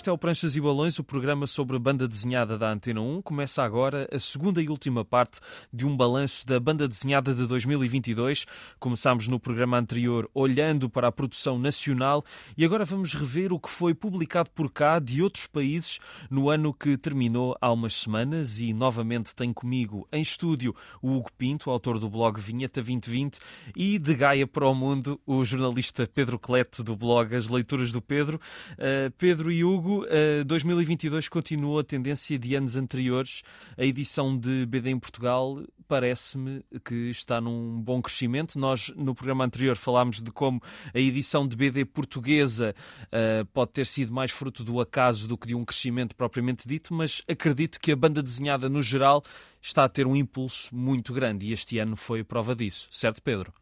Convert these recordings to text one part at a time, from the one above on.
Este é o Pranchas e Balões, o programa sobre banda desenhada da Antena 1. Começa agora a segunda e última parte de um balanço da banda desenhada de 2022. Começámos no programa anterior olhando para a produção nacional e agora vamos rever o que foi publicado por cá de outros países no ano que terminou há umas semanas. E novamente tenho comigo em estúdio o Hugo Pinto, autor do blog Vinheta 2020, e de Gaia para o Mundo, o jornalista Pedro Clete do blog As Leituras do Pedro. Uh, Pedro e Hugo, uh, 2022 continuou a tendência de anos anteriores. A edição de BD em Portugal parece-me que está num bom crescimento. Nós, no programa anterior, falámos de como a edição de BD portuguesa uh, pode ter sido mais fruto do acaso do que de um crescimento propriamente dito, mas acredito que a banda desenhada, no geral, está a ter um impulso muito grande e este ano foi prova disso. Certo, Pedro?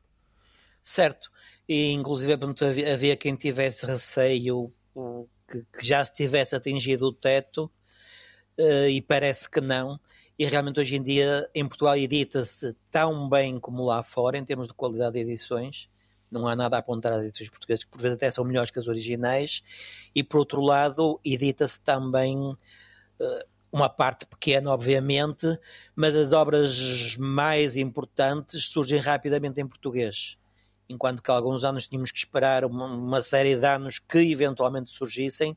Certo. E, inclusive, havia quem tivesse receio que, que já se tivesse atingido o teto uh, e parece que não. E realmente hoje em dia em Portugal edita-se tão bem como lá fora em termos de qualidade de edições. Não há nada a apontar às edições portuguesas, que por vezes até são melhores que as originais. E por outro lado, edita-se também uh, uma parte pequena, obviamente, mas as obras mais importantes surgem rapidamente em português enquanto que alguns anos tínhamos que esperar uma, uma série de anos que eventualmente surgissem,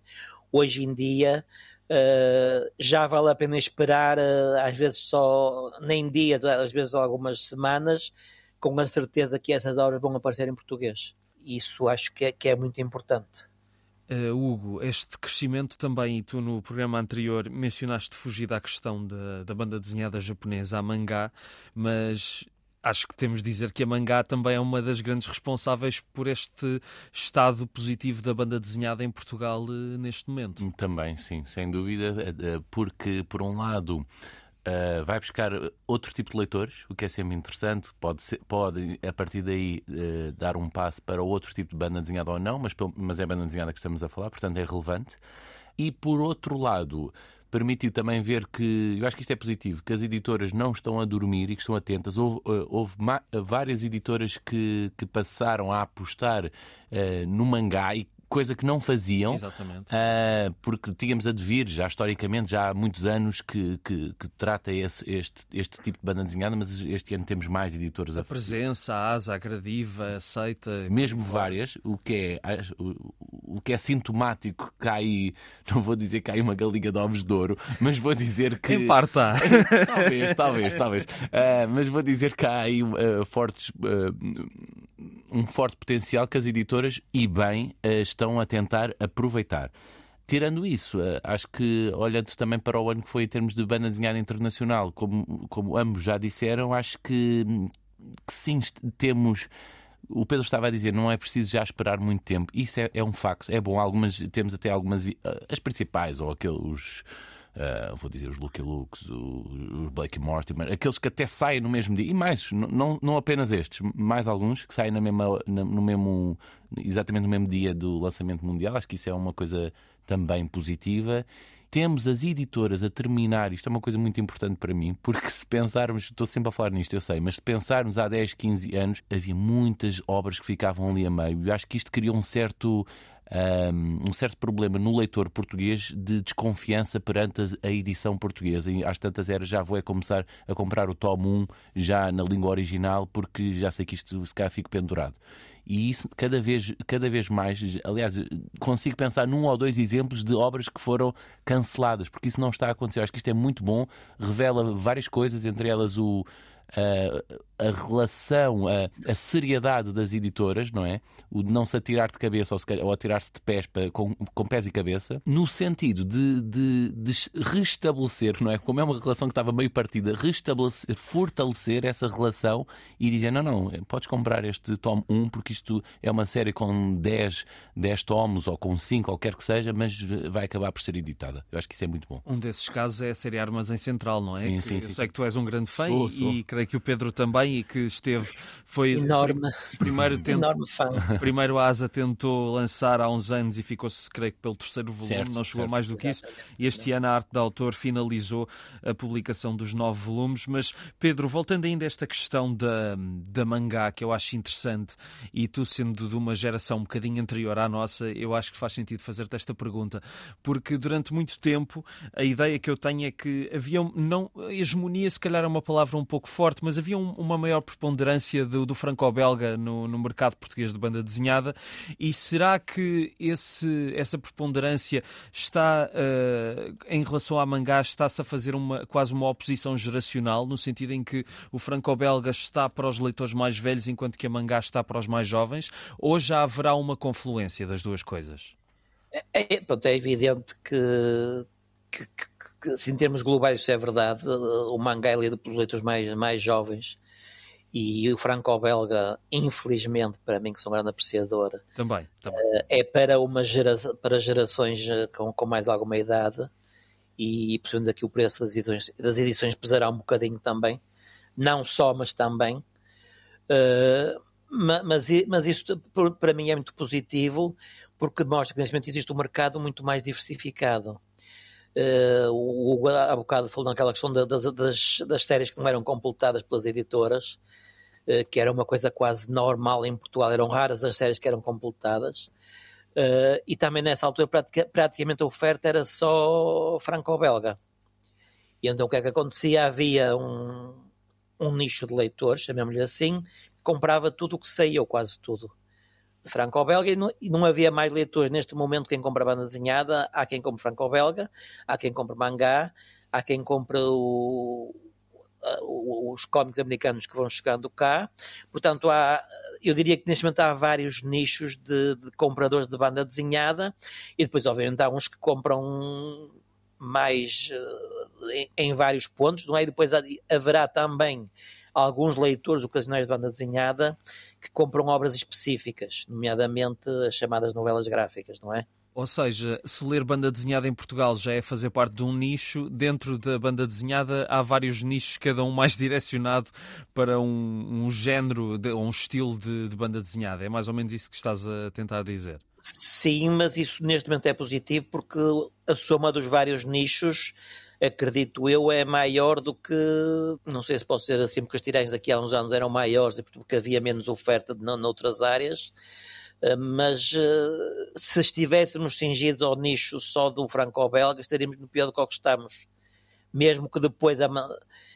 hoje em dia uh, já vale a pena esperar, uh, às vezes só nem dias, às vezes algumas semanas, com a certeza que essas obras vão aparecer em português. Isso acho que é, que é muito importante. Uh, Hugo, este crescimento também, e tu no programa anterior mencionaste fugir da questão da, da banda desenhada japonesa, a mangá, mas acho que temos de dizer que a Mangá também é uma das grandes responsáveis por este estado positivo da banda desenhada em Portugal eh, neste momento. Também, sim, sem dúvida, eh, eh, porque por um lado. Uh, vai buscar outro tipo de leitores, o que é sempre interessante. Pode, ser, pode a partir daí, uh, dar um passo para outro tipo de banda desenhada ou não, mas, mas é a banda desenhada que estamos a falar, portanto é relevante. E por outro lado, permitiu também ver que, eu acho que isto é positivo, que as editoras não estão a dormir e que estão atentas. Houve, eh, houve várias editoras que, que passaram a apostar uh, no mangá e coisa que não faziam, uh, porque tínhamos a devir, já historicamente, já há muitos anos que, que, que trata esse, este, este tipo de banda desenhada, mas este ano temos mais editoras a, a presença, a asa, a gradiva, aceita. Mesmo várias, o que, é, o, o que é sintomático que há aí, não vou dizer que há aí uma galinha de ovos de ouro, mas vou dizer que. Em parte há. talvez, talvez, talvez. Uh, mas vou dizer que há aí uh, fortes um forte potencial que as editoras, e bem, estão a tentar aproveitar. Tirando isso, eh, acho que, olhando também para o ano que foi em termos de banda desenhada internacional, como, como ambos já disseram, acho que, que sim, temos o Pedro estava a dizer, não é preciso já esperar muito tempo. Isso é, é um facto. É bom. Algumas, temos até algumas, eh, as principais, ou aqueles Uh, vou dizer os Lucky Lukes, os Blake Mortimer, aqueles que até saem no mesmo dia, e mais, não, não apenas estes, mais alguns que saem na mesma, no mesmo, exatamente no mesmo dia do lançamento mundial. Acho que isso é uma coisa também positiva temos as editoras a terminar, isto é uma coisa muito importante para mim, porque se pensarmos, estou sempre a falar nisto, eu sei, mas se pensarmos há 10, 15 anos, havia muitas obras que ficavam ali a meio. Eu acho que isto criou um certo um, certo problema no leitor português de desconfiança perante a edição portuguesa. E às tantas eras já vou é começar a comprar o tomo 1 já na língua original, porque já sei que isto se calhar fica pendurado. E isso cada vez, cada vez mais, aliás, consigo pensar num ou dois exemplos de obras que foram canceladas, porque isso não está a acontecer. Acho que isto é muito bom, revela várias coisas, entre elas o a, a relação, a, a, seriedade das editoras, não é? O de não se atirar de cabeça ou, se, ou atirar-se de pés para, com, com pés e cabeça, no sentido de, de, de, restabelecer, não é? Como é uma relação que estava meio partida, restabelecer, fortalecer essa relação e dizer: não, não, podes comprar este tomo 1 porque isto é uma série com 10, 10 tomos ou com 5, ou quer que seja, mas vai acabar por ser editada. Eu acho que isso é muito bom. Um desses casos é a série Armas em Central, não é? Sim, sim, eu sim, sei sim. que tu és um grande fã sou, e, sou. e creio creio que o Pedro também, e que esteve, foi enorme, primeiro tento, enorme fã. Primeiro a Asa tentou lançar há uns anos e ficou-se, creio que, pelo terceiro volume, certo, não chegou certo. mais do que isso. E este ano a Arte de Autor finalizou a publicação dos nove volumes. Mas, Pedro, voltando ainda a esta questão da, da mangá, que eu acho interessante, e tu sendo de uma geração um bocadinho anterior à nossa, eu acho que faz sentido fazer-te esta pergunta, porque durante muito tempo a ideia que eu tenho é que havia, não, hegemonia se calhar é uma palavra um pouco forte, mas havia um, uma maior preponderância do, do franco-belga no, no mercado português de banda desenhada, e será que esse, essa preponderância está, uh, em relação à mangá, está-se a fazer uma, quase uma oposição geracional, no sentido em que o franco-belga está para os leitores mais velhos, enquanto que a mangá está para os mais jovens, ou já haverá uma confluência das duas coisas? É, é, é evidente que, que, que, que, em termos globais, isso é verdade. O mangá é lido pelos leitores mais, mais jovens e o franco-belga, infelizmente, para mim, que sou um grande apreciador, também, também. Eh, é para, uma gera, para gerações eh, com, com mais alguma idade e, possivelmente, aqui o preço das edições, das edições pesará um bocadinho também. Não só, mas também. Uh, mas, mas isso para mim é muito positivo porque mostra que neste momento existe um mercado muito mais diversificado. Uh, o Hugo há bocado falou naquela questão da, das, das, séries que não eram completadas pelas editoras, uh, que era uma coisa quase normal em Portugal, eram raras as séries que eram completadas. Uh, e também nessa altura pratica, praticamente a oferta era só franco-belga. E então o que é que acontecia? Havia um, um nicho de leitores, chamemos-lhe assim, que comprava tudo o que saía, ou quase tudo franco-belga e, e não, havia mais leitores neste momento quem compra banda desenhada, há quem compra franco-belga, há quem compra mangá, há quem compra o, os cómics americanos que vão chegando cá. Portanto, há, eu diria que neste momento há vários nichos de, de compradores de banda desenhada e depois, obviamente, há uns que compram mais uh, em, em, vários pontos, não é? E depois haverá também alguns leitores ocasionais de banda desenhada que compram obras específicas, nomeadamente as chamadas novelas gráficas, não é? Ou seja, se ler banda desenhada em Portugal já é fazer parte de um nicho, dentro da banda desenhada há vários nichos, cada um mais direcionado para um, um género ou um estilo de, de, banda desenhada. É mais ou menos isso que estás a tentar dizer. Sim, mas isso neste momento é positivo porque a soma dos vários nichos acredito eu, é maior do que, não sei se posso dizer assim, porque os tirães daqui a uns anos eram maiores e porque havia menos oferta de, noutras áreas, eh, mas eh, se estivéssemos cingidos ao nicho só do franco-belga, estaríamos no pior do que estamos. Mesmo que depois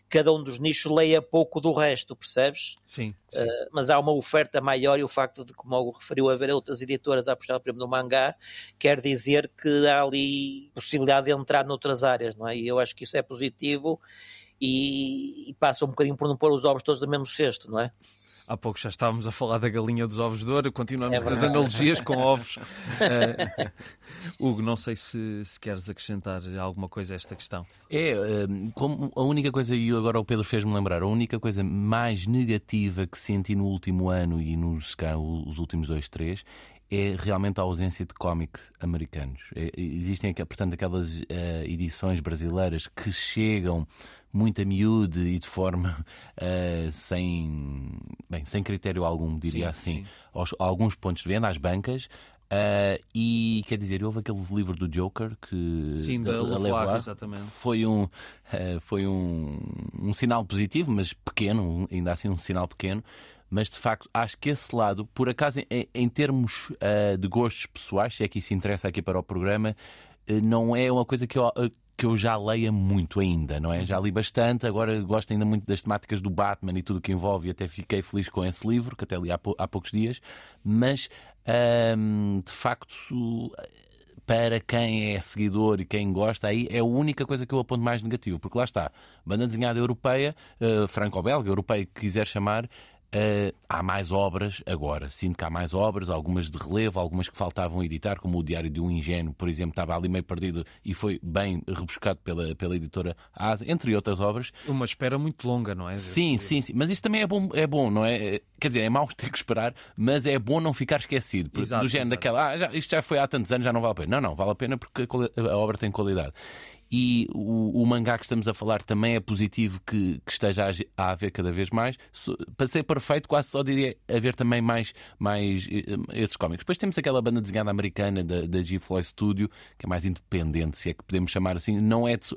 cada um dos nichos leia pouco do resto, percebes? Sim. sim. Uh, mas há uma oferta maior e o facto de, como o referiu, haver outras editoras a apostar, por exemplo, no mangá, quer dizer que há ali possibilidade de entrar noutras áreas, não é? E eu acho que isso é positivo e, e passa um bocadinho por não pôr os ovos todos no mesmo cesto, não é? Há pouco já estávamos a falar da galinha dos ovos de ouro, continuamos é as analogias com ovos. Uh, Hugo, não sei se, se, queres acrescentar alguma coisa a esta questão. É, eh, como a única coisa, e agora o Pedro fez-me lembrar, a única coisa mais negativa que senti no último ano e nos cá, os últimos dois, três, é realmente a ausência de cómic americanos. É, existem, portanto, aquelas uh, edições brasileiras que chegam muito a miúde e de forma uh, sem, bem, sem critério algum, diria sim, assim, sim. Aos, a alguns pontos de venda, às bancas. Uh, e quer dizer, houve aquele livro do Joker que Sim, da, da Levoar, exatamente. foi um uh, foi um, um sinal positivo, mas pequeno, ainda assim um sinal pequeno mas de facto acho que esse lado, por acaso, em, em termos uh, de gostos pessoais, se é que isso interessa aqui para o programa, uh, não é uma coisa que eu, uh, que eu já leia muito ainda, não é? Já li bastante, agora gosto ainda muito das temáticas do Batman e tudo o que envolve, e até fiquei feliz com esse livro, que até li há, pou, há poucos dias, mas de facto para quem é seguidor e quem gosta, aí é a única coisa que eu aponto mais negativo, porque lá está, banda desenhada europeia, uh, franco-belga, europeia que quiser chamar, Uh, há mais obras agora. Sinto que há mais obras, algumas de relevo, algumas que faltavam editar, como o Diário de um Ingênuo, por exemplo, estava ali meio perdido e foi bem rebuscado pela, pela editora Asa, entre outras obras. Uma espera muito longa, não é? Sim, sim, sim. Mas isso também é bom, é bom, não é? Quer dizer, é mau ter que esperar, mas é bom não ficar esquecido. Exato, do género exato. daquela, ah, já, isto já foi há tantos anos, já não vale a pena. Não, não, vale a pena porque a, a obra tem qualidade. E o, o, mangá que estamos a falar também é positivo que, que esteja a, a, haver cada vez mais. So, para ser perfeito, quase só diria haver também mais, mais uh, esses cómics. Depois temos aquela banda desenhada americana da, da G-Floyd Studio, que é mais independente, se é que podemos chamar assim. Não é de,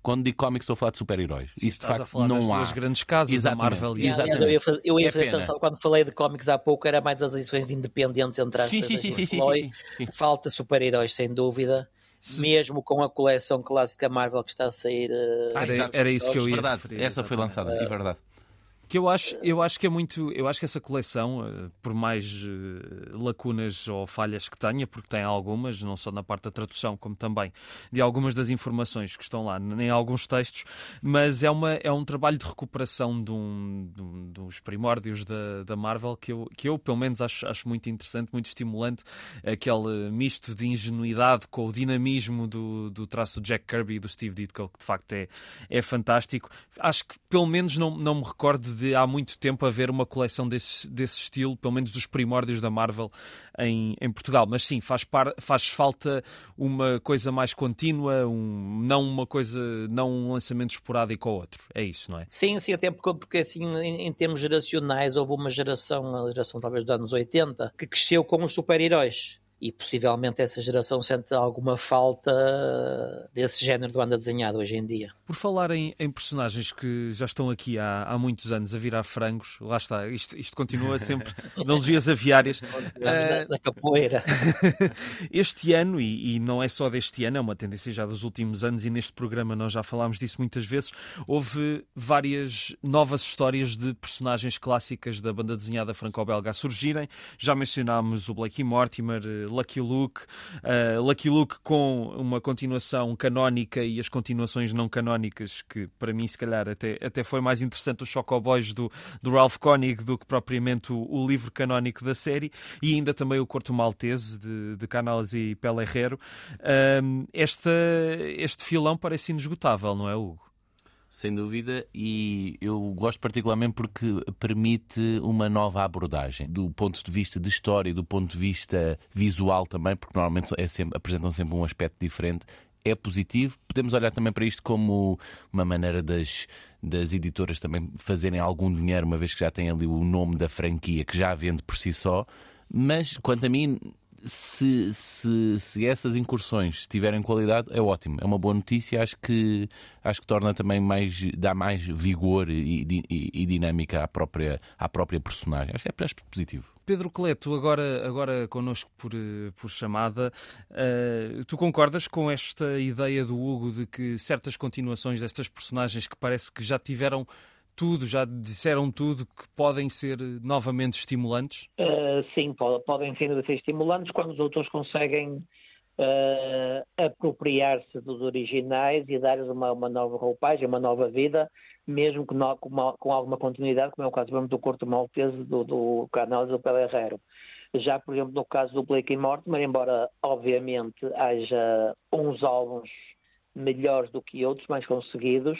quando digo cómics, estou a falar de super-heróis. Isso de facto não há. duas grandes casas, Exatamente. a Marvel e Exatamente. Eu ia fazer, eu ia fazer é quando falei de cómics há pouco, era mais as edições independentes entre as sim, sim, sim, sim, sim, sim, sim. Falta super-heróis, sem dúvida. Sim. Mesmo com a coleção clássica Marvel que está a sair. Uh, era, era, isso que eu ia verdade, Essa foi lançada, é verdade. Que eu acho, eu acho que é muito. Eu acho que essa coleção, eh, por mais uh, lacunas ou falhas que tenha, porque tem algumas, não só na parte da tradução, como também de algumas das informações que estão lá, em alguns textos, mas é, uma, é um trabalho de recuperação de, um, de, um, dos primórdios da, da Marvel que eu, que eu, pelo menos, acho, acho muito interessante, muito estimulante. Aquele misto de ingenuidade com o dinamismo do, do traço do Jack Kirby e do Steve Ditko, que de facto é, é fantástico. Acho que, pelo menos, não, não me recordo de há muito tempo haver uma coleção desse, desse estilo, pelo menos dos primórdios da Marvel em, em Portugal. Mas sim, faz, par, faz falta uma coisa mais contínua, um, não uma coisa, não um lançamento esporádico ao outro. É isso, não é? Sim, sim, até porque, porque assim, em, em termos geracionais, houve uma geração, a geração talvez dos anos 80, que cresceu com os super-heróis e possivelmente essa geração sente alguma falta desse género de banda desenhada hoje em dia. Por falar em, em personagens que já estão aqui há, há, muitos anos a virar frangos, lá está, isto, isto continua sempre analogias aviárias. da, da capoeira. este ano, e, e, não é só deste ano, é uma tendência já dos últimos anos, e neste programa nós já falámos disso muitas vezes, houve várias novas histórias de personagens clássicas da banda desenhada franco-belga a surgirem. Já mencionámos o Blakey Mortimer, Lucky Luke, uh, Lucky Luke com uma continuação canónica e as continuações não canónicas, que para mim, se calhar, até, até foi mais interessante os Chocoboys do, do Ralph Koenig do que propriamente o, o, livro canónico da série, e ainda também o Corto Maltese de, de Canales e Pele Herrero. Uh, esta, este filão parece inesgotável, não é, Hugo? Sem dúvida, e eu gosto particularmente porque permite uma nova abordagem do ponto de vista de história, do ponto de vista visual também, porque normalmente é sempre, apresentam sempre um aspecto diferente. É positivo. Podemos olhar também para isto como uma maneira das, das editoras também fazerem algum dinheiro, uma vez que já têm ali o nome da franquia que já vende por si só. Mas, quanto a mim, se, se, se, essas incursões tiverem qualidade, é ótimo. É uma boa notícia. Acho que, acho que torna também mais, dá mais vigor e, e, e dinâmica à própria, à própria personagem. Acho que é, acho positivo. Pedro Coleto, agora, agora connosco por, por chamada, uh, tu concordas com esta ideia do Hugo de que certas continuações destas personagens que parece que já tiveram tudo, já disseram tudo, que podem ser novamente estimulantes? Uh, sim, podem ser estimulantes quando os autores conseguem uh, apropriar-se dos originais e dar-lhes uma, uma, nova roupagem, uma nova vida, mesmo que com, uma, com, alguma continuidade, como é o caso do Corto Maltese, do, do Canal do Pelé Herrero. Já, por exemplo, no caso do Blake e Mortimer, embora obviamente haja uns álbuns melhores do que outros, mais conseguidos,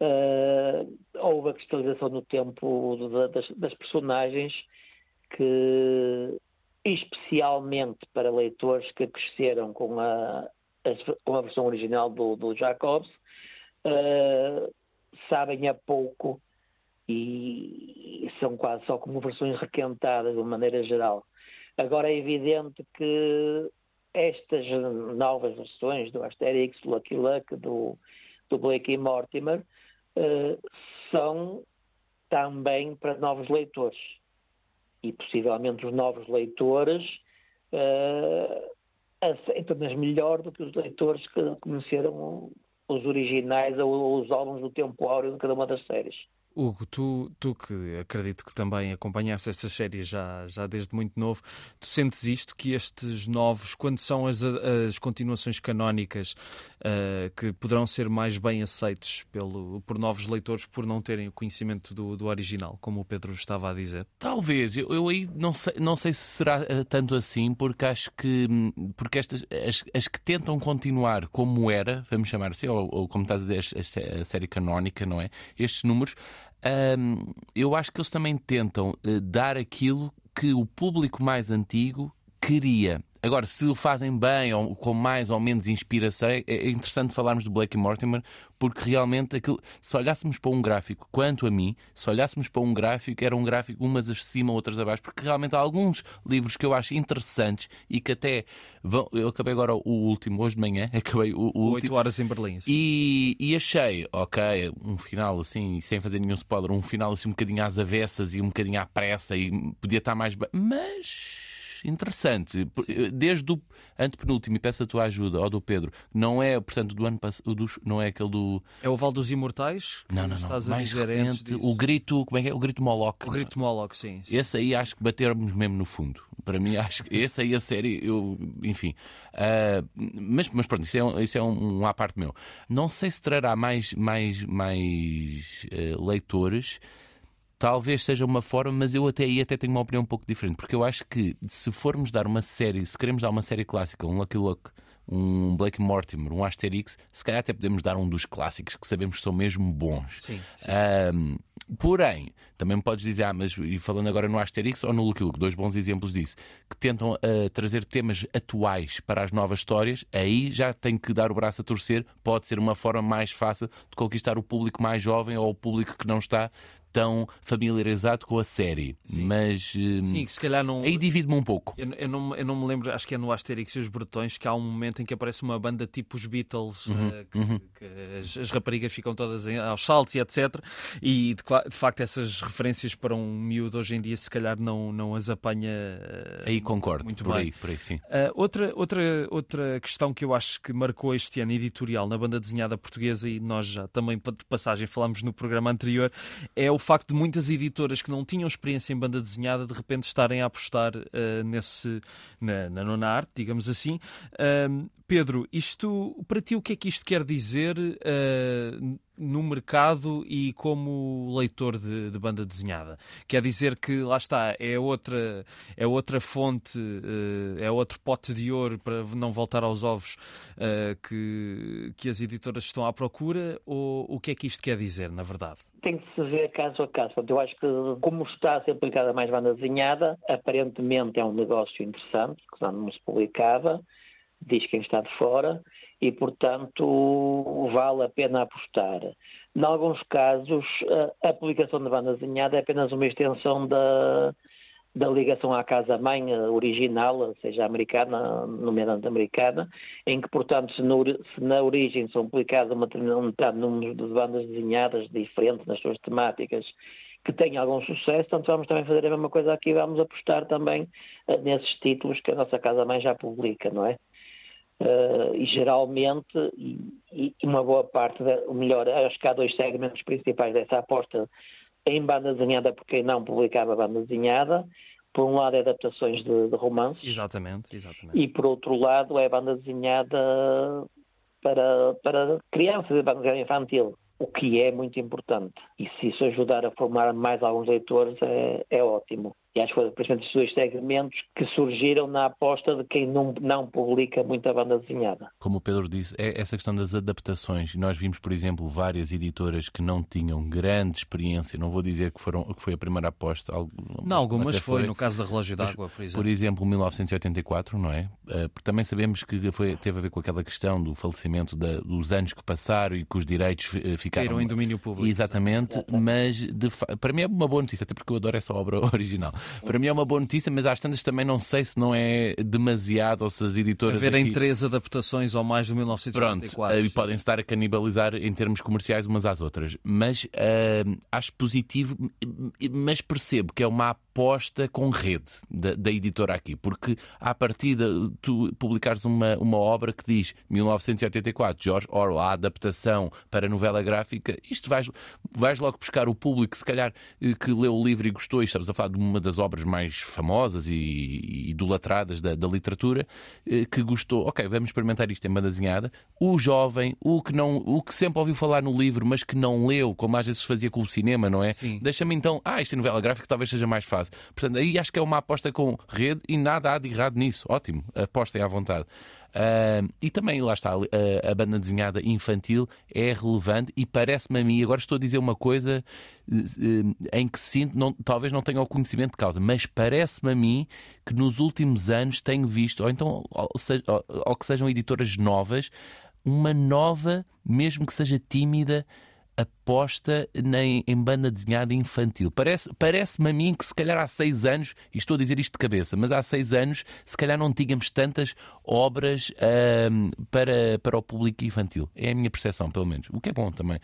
uh, houve a cristalização no tempo das, das, personagens que, especialmente para leitores que cresceram com a, a com a versão original do, do Jacobs, uh, sabem a pouco e, são quase só como versões requentadas de maneira geral. Agora é evidente que estas novas versões do Asterix, do Lucky Luck, do, do Blake e Mortimer, uh, são também para novos leitores. E possivelmente os novos leitores uh, aceitam-nas melhor do que os leitores que conheceram os originais ou os álbuns do tempo áureo de cada uma das séries. Hugo, tu, tu que acredito que também acompanhaste estas séries já, já desde muito novo, tu sentes isto, que estes novos, quando são as, as continuações canónicas, uh, que poderão ser mais bem aceitos pelo, por novos leitores por não terem o conhecimento do, do original, como o Pedro estava a dizer? Talvez, eu, eu aí não sei, não sei se será uh, tanto assim, porque acho que hum, porque estas, as, as que tentam continuar como era, vamos chamar assim, ou, ou como estás a dizer, a, a série canónica, não é? Estes números eu acho que eles também tentam uh, dar aquilo que o público mais antigo queria. Agora, se o fazem bem ou com mais ou menos inspiração, é, é interessante falarmos do Blake e Mortimer, porque realmente aquilo, se olhássemos para um gráfico, quanto a mim, se olhássemos para um gráfico, era um gráfico umas acima, outras abaixo, porque realmente há alguns livros que eu acho interessantes e que até vão. Eu acabei agora o último, hoje de manhã, acabei o, o último. 8 horas em Berlim. sim. E, e achei, ok, um final assim, sem fazer nenhum spoiler, um final assim um bocadinho às avessas e um bocadinho à pressa e podia estar mais. ba- Mas interessante. Desde o antepenúltimo, e peço a tua ajuda, ou do Pedro, não é, portanto, do ano passado, não é aquele do. É o Val dos Imortais? Não, não, não. estás Mais recente, o grito, como é que é? O grito Moloch. O Grito Moloch, sim. sim. Esse aí acho que batermos mesmo no fundo. Para mim, acho que esse aí a série, eu, enfim. Ah, mas, mas pronto, isso é, um, isso é um, um à parte meu. Não sei se trará mais, mais, mais eh, leitores. Talvez seja uma forma, mas eu até aí até tenho uma opinião um pouco diferente, porque eu acho que se formos dar uma série, se queremos dar uma série clássica, um Lucky Luke, um Blake Mortimer, um Asterix, se calhar até podemos dar um dos clássicos que sabemos que são mesmo bons. Sim, sim. Ahm, porém, também podes dizer, ah, mas e falando agora no Asterix ou no Lucky Luke, dois bons exemplos disso, que tentam ah, trazer temas atuais para as novas histórias, aí já tenho que dar o braço a torcer, pode ser uma forma mais fácil de conquistar o público mais jovem ou o público que não está tão familiarizado com a série. Mas hum, Sim, se calhar não. aí divide-me um pouco. Eu, eu não, eu não me lembro, acho que é no Asterix e os Bretões que há um momento em que aparece uma banda tipo os Beatles, eh, que, que as, as raparigas ficam todas em- aos saltos e etc. E de, de facto essas referências para um miúdo hoje em dia se calhar não, não as apanha. eh, Aí concordo, Muito por bem. aí, por aí, sim. Uh, outra, outra, outra questão que eu acho que marcou este ano editorial na banda desenhada portuguesa, e nós já também de passagem falámos no programa anterior, é o facto de muitas editoras que não tinham experiência em banda desenhada de repente estarem a apostar uh, nesse, na, na nona arte, digamos assim. Um, Pedro, isto para ti o que é que isto quer dizer uh, no mercado e como leitor de, de banda desenhada? Quer dizer que lá está, é outra, é outra fonte, eh, é outro pote de ouro para não voltar aos ovos eh, que, que as editoras estão à procura? Ou o que é que isto quer dizer, na verdade? Tem que se ver caso a caso. Eu acho que, como está a ser aplicada mais banda desenhada, aparentemente é um negócio interessante, que não se publicava, diz quem está de fora, e, portanto, vale a pena apostar. Em alguns casos, a aplicação da banda desenhada é apenas uma extensão da, da ligação à casa-mãe original, seja americana, nomeadamente americana, em que, portanto, se, no, se na origem são aplicadas uma determinado número de bandas desenhadas diferentes nas suas temáticas, que têm algum sucesso, portanto vamos também fazer a mesma coisa aqui, vamos apostar também uh, nesses títulos que a nossa casa-mãe já publica, não é? Uh, e geralmente, e, e, uma boa parte, da, o melhor, acho que há dois segmentos principais dessa aposta em banda desenhada por quem não publicava banda desenhada. Por um lado é adaptações de, de romances. Exatamente, exatamente. E por outro lado é banda desenhada para, para crianças, banda desenhada infantil. O que é muito importante. E se isso ajudar a formar mais alguns leitores, é, é ótimo. E acho que foi precisamente esses dois segmentos que surgiram na aposta de quem não, não publica muita banda desenhada. Como o Pedro disse, é essa questão das adaptações. Nós vimos, por exemplo, várias editoras que não tinham grande experiência. Não vou dizer que, foram, que foi a primeira aposta. Algo- Não, algumas até foi, no caso da Relógio d'Água, por exemplo. Por exemplo, 1984, não é? Eh, Porque também sabemos que foi, teve a ver com aquela questão do falecimento da- dos anos que passaram e que os direitos eh, ficaram. Caíram em domínio público. Exatamente, mas de para mim é uma boa notícia, até porque eu adoro essa obra original. Para mim é uma boa notícia, mas às tantas também não sei se não é demasiado ou se as editoras. Haverem aqui... três adaptações ou mais do Pronto, 1984. eh, e podem estar a canibalizar em termos comerciais umas às outras. Mas eh, acho positivo, mas percebo que é uma aposta com rede da, da editora aqui, porque à partida tu publicares uma, uma obra que diz 1984, George Orwell, a adaptação para novela gráfica, isto vais, vais logo buscar o público, se calhar, eh, que leu o livro e gostou, e estamos a falar de uma das obras mais famosas e, idolatradas da, da literatura, eh, que gostou, ok, vamos experimentar isto em banda desenhada. O jovem, o que, não, o que sempre ouviu falar no livro, mas que não leu, como às vezes se fazia com o cinema, não é? Deixa-me então, ah, isto é novela gráfica, talvez seja mais fácil. Portanto, aí acho que é uma aposta com rede e nada há de errado nisso. Ótimo, apostem à vontade. Uh, e também, lá está, a, a, banda desenhada infantil é relevante e parece-me a mim, agora estou a dizer uma coisa uh, em que sinto, não, talvez não tenha o conhecimento de causa, mas parece-me a mim que nos últimos anos tenho visto, ou então, ou, ou, ou que sejam editoras novas, uma nova, mesmo que seja tímida, aposta em, em, banda desenhada infantil. Parece-me parece a mim que se calhar há seis anos, e estou a dizer isto de cabeça, mas há seis anos se calhar não tínhamos tantas obras para, para o público infantil. É a minha percepção, pelo menos. O que é bom também.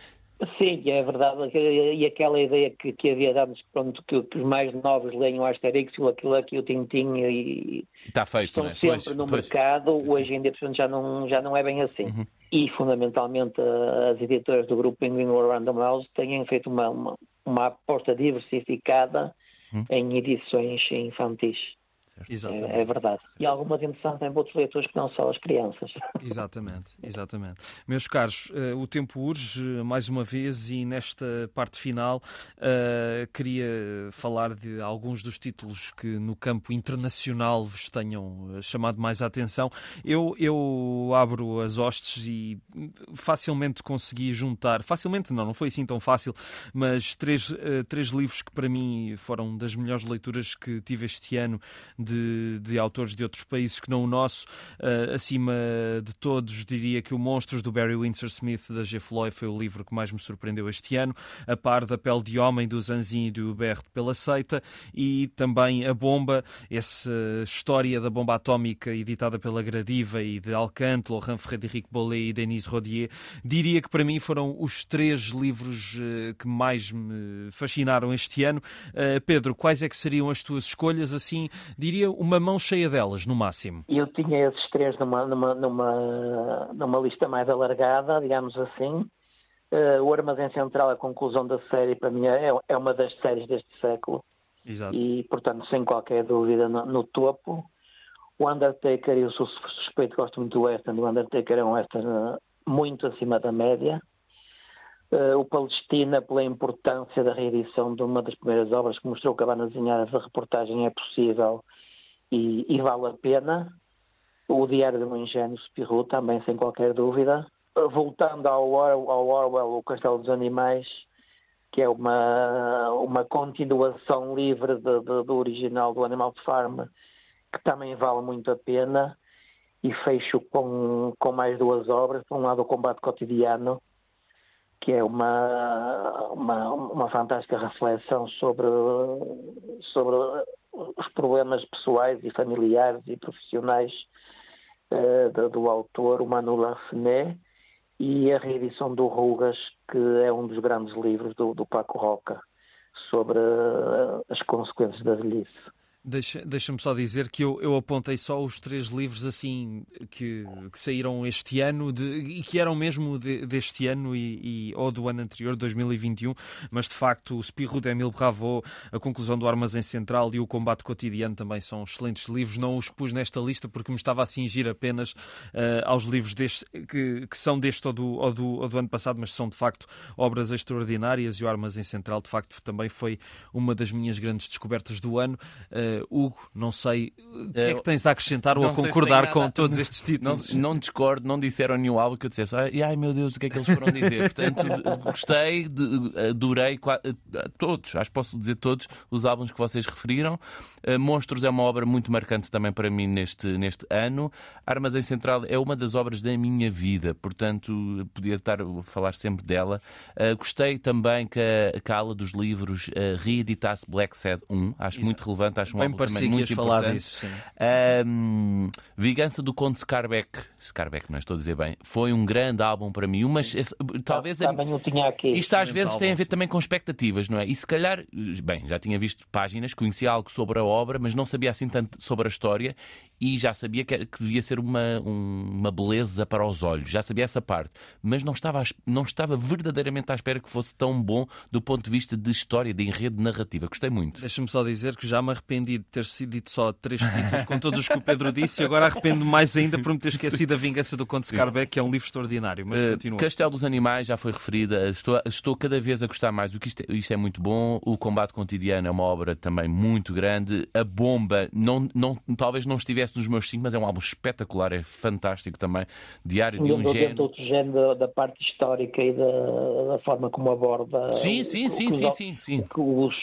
Sim, é verdade. E aquela ideia que, que havia antes, pronto, que, que, os mais novos leiam o Asterix, o aquilo aqui, o Tintin e, está feito, estão é? sempre pois, no pois. mercado. Hoje em dia, portanto, já não, já não é bem assim. Uhum. E, fundamentalmente, as editoras do grupo Penguin Random House têm feito uma, uma, uma aposta diversificada uhum. em edições infantis. É, é, verdade. E algumas interessantes também para outros leitores que não só as crianças. Exatamente, exatamente. Meus caros, uh, o tempo urge mais uma vez e nesta parte final uh, queria falar de alguns dos títulos que no campo internacional vos tenham eh, chamado mais a atenção. Eu, eu abro as hostes e facilmente consegui juntar, facilmente não, não foi assim tão fácil, mas três, uh, três livros que para mim foram das melhores leituras que tive este ano de, de autores de outros países que não o nosso. Uh, acima de todos, diria que o Monstros do Barry Windsor Smith da G. Floyd foi o livro que mais me surpreendeu este ano, a par da Pele de Homem do Zanzin e do Hubert pela Seita e também A Bomba, essa história da bomba atómica editada pela Gradiva e de Alcante, Laurent Frédéric Bollet e Denise Rodier. Diria que para mim foram os três livros uh, que mais me fascinaram este ano. Uh, Pedro, quais é que seriam as tuas escolhas? Assim, diria uma mão cheia delas, no máximo. Eu tinha esses três numa, numa, numa, numa lista mais alargada, digamos assim. Uh, o Armazém Central, a conclusão da série, para mim é, é uma das séries deste século. Exato. E, portanto, sem qualquer dúvida, no, no topo. O Undertaker, eu sou suspeito, gosto muito do western. O Undertaker é um western eh, muito acima da média. Uh, o Palestina, pela importância da reedição de uma das primeiras obras que mostrou que a banda desenhada da reportagem é possível e, e, vale a pena. O Diário de um Ingênuo Spirou, também sem qualquer dúvida. Voltando ao, ao Orwell, O Castelo dos Animais, que é uma, uma continuação livre de, de, do original do Animal Farm, que também vale muito a pena. E fecho com, com mais duas obras. Por um lado, O Combate Cotidiano, que é uma, uma, uma fantástica reflexão sobre, sobre os problemas pessoais e familiares e profissionais uh, do, autor, o Manu Larsenet, e a reedição do Rugas, que é um dos grandes livros do, do Paco Roca, sobre uh, as consequências da velhice. Deixa-me deixa só dizer que eu, eu apontei só os três livros assim que, que saíram este ano de, e que eram mesmo de, deste ano e, e, ou do ano anterior, 2021, mas de facto o Spirro de Emile Bravo, a conclusão do Armazém Central e o Combate Cotidiano também são excelentes livros. Não os pus nesta lista porque me estava a cingir apenas uh, aos livros deste, que, que são deste ou do, ou, do, ou do ano passado, mas são de facto obras extraordinárias e o Armazém Central de facto também foi uma das minhas grandes descobertas do ano. Uh, Uh, Hugo, não sei o que é que tens a acrescentar ou a concordar com todos estes títulos. Não, não, discordo, não disseram nenhum álbum que eu dissesse, ai, ai meu Deus, o que é que eles foram dizer? Portanto, gostei, adorei todos, acho que posso dizer todos os álbuns que vocês referiram. Uh, Monstros é uma obra muito marcante também para mim neste, neste ano. Armazém Central é uma das obras da minha vida, portanto, podia estar a falar sempre dela. Uh, gostei também que a, que a ala dos livros reeditasse Black Sad 1, acho Exato. muito relevante, acho um Bem parecia que ias falar disso. Um, Vingança do Conde Scarbeck, Scarbeck, não estou a dizer bem, foi um grande álbum para mim. Mas esse, talvez. Também eu tinha aqui. Isto às vezes tem a ver também com expectativas, não é? E se calhar, bem, já tinha visto páginas, conhecia algo sobre a obra, mas não sabia assim tanto sobre a história e já sabia que, que devia ser uma, uma beleza para os olhos, já sabia essa parte, mas não estava, não estava verdadeiramente à espera que fosse tão bom do ponto de vista de história, de enredo, de narrativa. Gostei muito. Deixa-me só dizer que já me arrependi arrependido de ter sido dito só três títulos com todos os que o Pedro disse e agora arrependo mais ainda por me ter esquecido a vingança do Conde Scarbeck, que é um livro extraordinário. Mas uh, continua. Castelo dos Animais já foi referida. Estou, estou cada vez a gostar mais. O que isto, é, isto é muito bom. O Combate Cotidiano é uma obra também muito grande. A Bomba não, não, talvez não estivesse nos meus cinco, mas é um álbum espetacular, é fantástico também. Diário de um gênio. outro género da, da, parte histórica e da, da forma como aborda. Sim, sim, sim, sim, sim, sim. Os,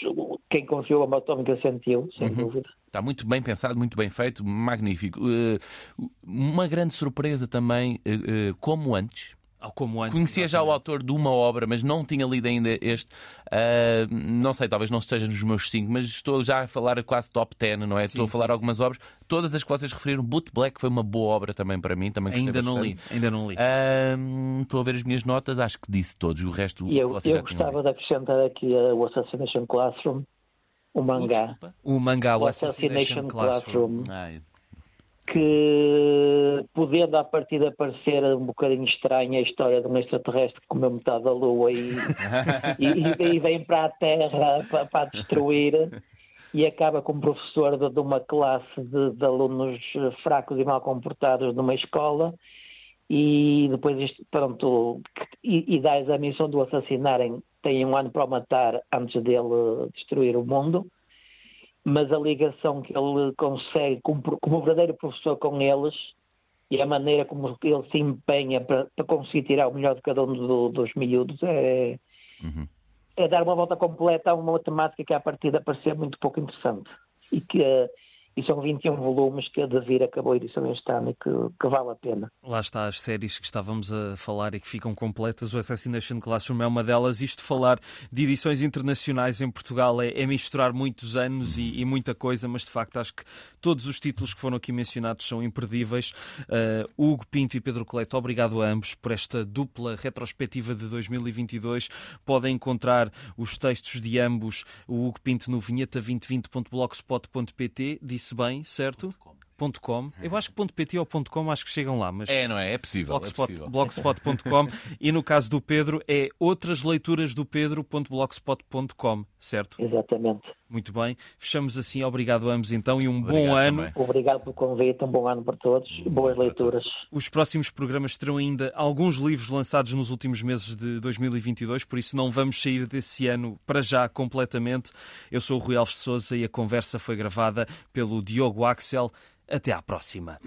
quem confiou a bomba atómica sentiu, sem uhum. Dúvida. Está muito bem pensado, muito bem feito, magnífico. Uh, uma grande surpresa também, uh, uh, como antes, como antes, Conhecia exatamente. já o autor de uma obra, mas não tinha lido ainda este. Uh, não sei, talvez não esteja nos meus cinco, mas estou já a falar quase top 10, não é? Sim, estou a falar sim, algumas sim. obras. Todas as que vocês referiram, Boot Black foi uma boa obra também para mim. Também ainda não li, ainda não li. Uh, estou a ver as minhas notas, acho que disse todos. O resto e eu, vocês eu já gostava de acrescentar aqui o Assassination Classroom, o mangá. O, o mangá, o, o Assassination, Assassination Classroom. Classroom. Ah, que podendo à partida parecer um bocadinho estranha a história de um extraterrestre que comeu metade da Lua e, e, e, vem para a Terra para, para destruir e acaba como professor de, de uma classe de, de, alunos fracos e mal comportados numa escola e depois isto, pronto, e, e dá-lhes a missão de o assassinarem, tem um ano para o matar antes dele destruir o mundo mas a ligação que ele consegue como, como verdadeiro professor com eles e a maneira como ele se empenha para, para conseguir tirar o melhor de cada um do, dos miúdos é, uhum. é dar uma volta completa a uma temática que à partida parecia muito pouco interessante e que e são 21 volumes que a Devir acabou a edição este ano e que, que, vale a pena. Lá está as séries que estávamos a falar e que ficam completas. O Assassination Classroom é uma delas. Isto de falar de edições internacionais em Portugal é, é misturar muitos anos e, e, muita coisa, mas de facto acho que todos os títulos que foram aqui mencionados são imperdíveis. Uh, Hugo Pinto e Pedro Coleto, obrigado a ambos por esta dupla retrospectiva de 2022. Podem encontrar os textos de ambos, o Hugo Pinto no vinheta2020.blogspot.pt. Disse disse bem, certo? Ponto .com. Eu acho que ponto .pt ou .com acho que chegam lá, mas é, não é? É possível. Blogspot, é blogspot.com e no caso do Pedro é outras leituras do Pedro.blogspot.com, certo? Exatamente. Muito bem. Fechamos assim. Obrigado a ambos então e um Obrigado bom ano. Também. Obrigado pelo convite, um bom ano para todos e boas leituras. Os próximos programas terão ainda alguns livros lançados nos últimos meses de 2022, por isso não vamos sair desse ano para já completamente. Eu sou o Rui Alves de Souza e a conversa foi gravada pelo Diogo Axel. Até à próxima.